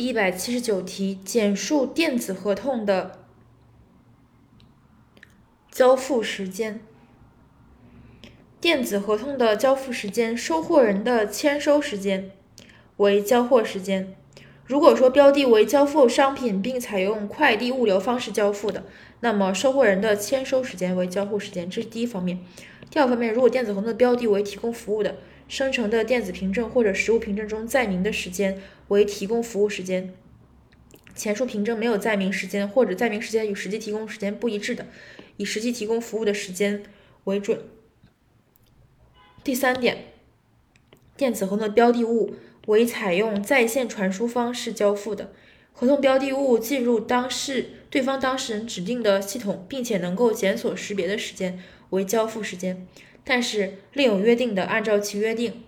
第一百七十九题，简述电子合同的交付时间。电子合同的交付时间，收货人的签收时间为交货时间。如果说标的为交付商品，并采用快递物流方式交付的，那么收货人的签收时间为交付时间，这是第一方面。第二方面，如果电子合同的标的为提供服务的，生成的电子凭证或者实物凭证中载明的时间为提供服务时间。前述凭证没有载明时间，或者载明时间与实际提供时间不一致的，以实际提供服务的时间为准。第三点，电子合同标的物为采用在线传输方式交付的，合同标的物进入当事对方当事人指定的系统，并且能够检索识别的时间为交付时间。但是另有约定的，按照其约定。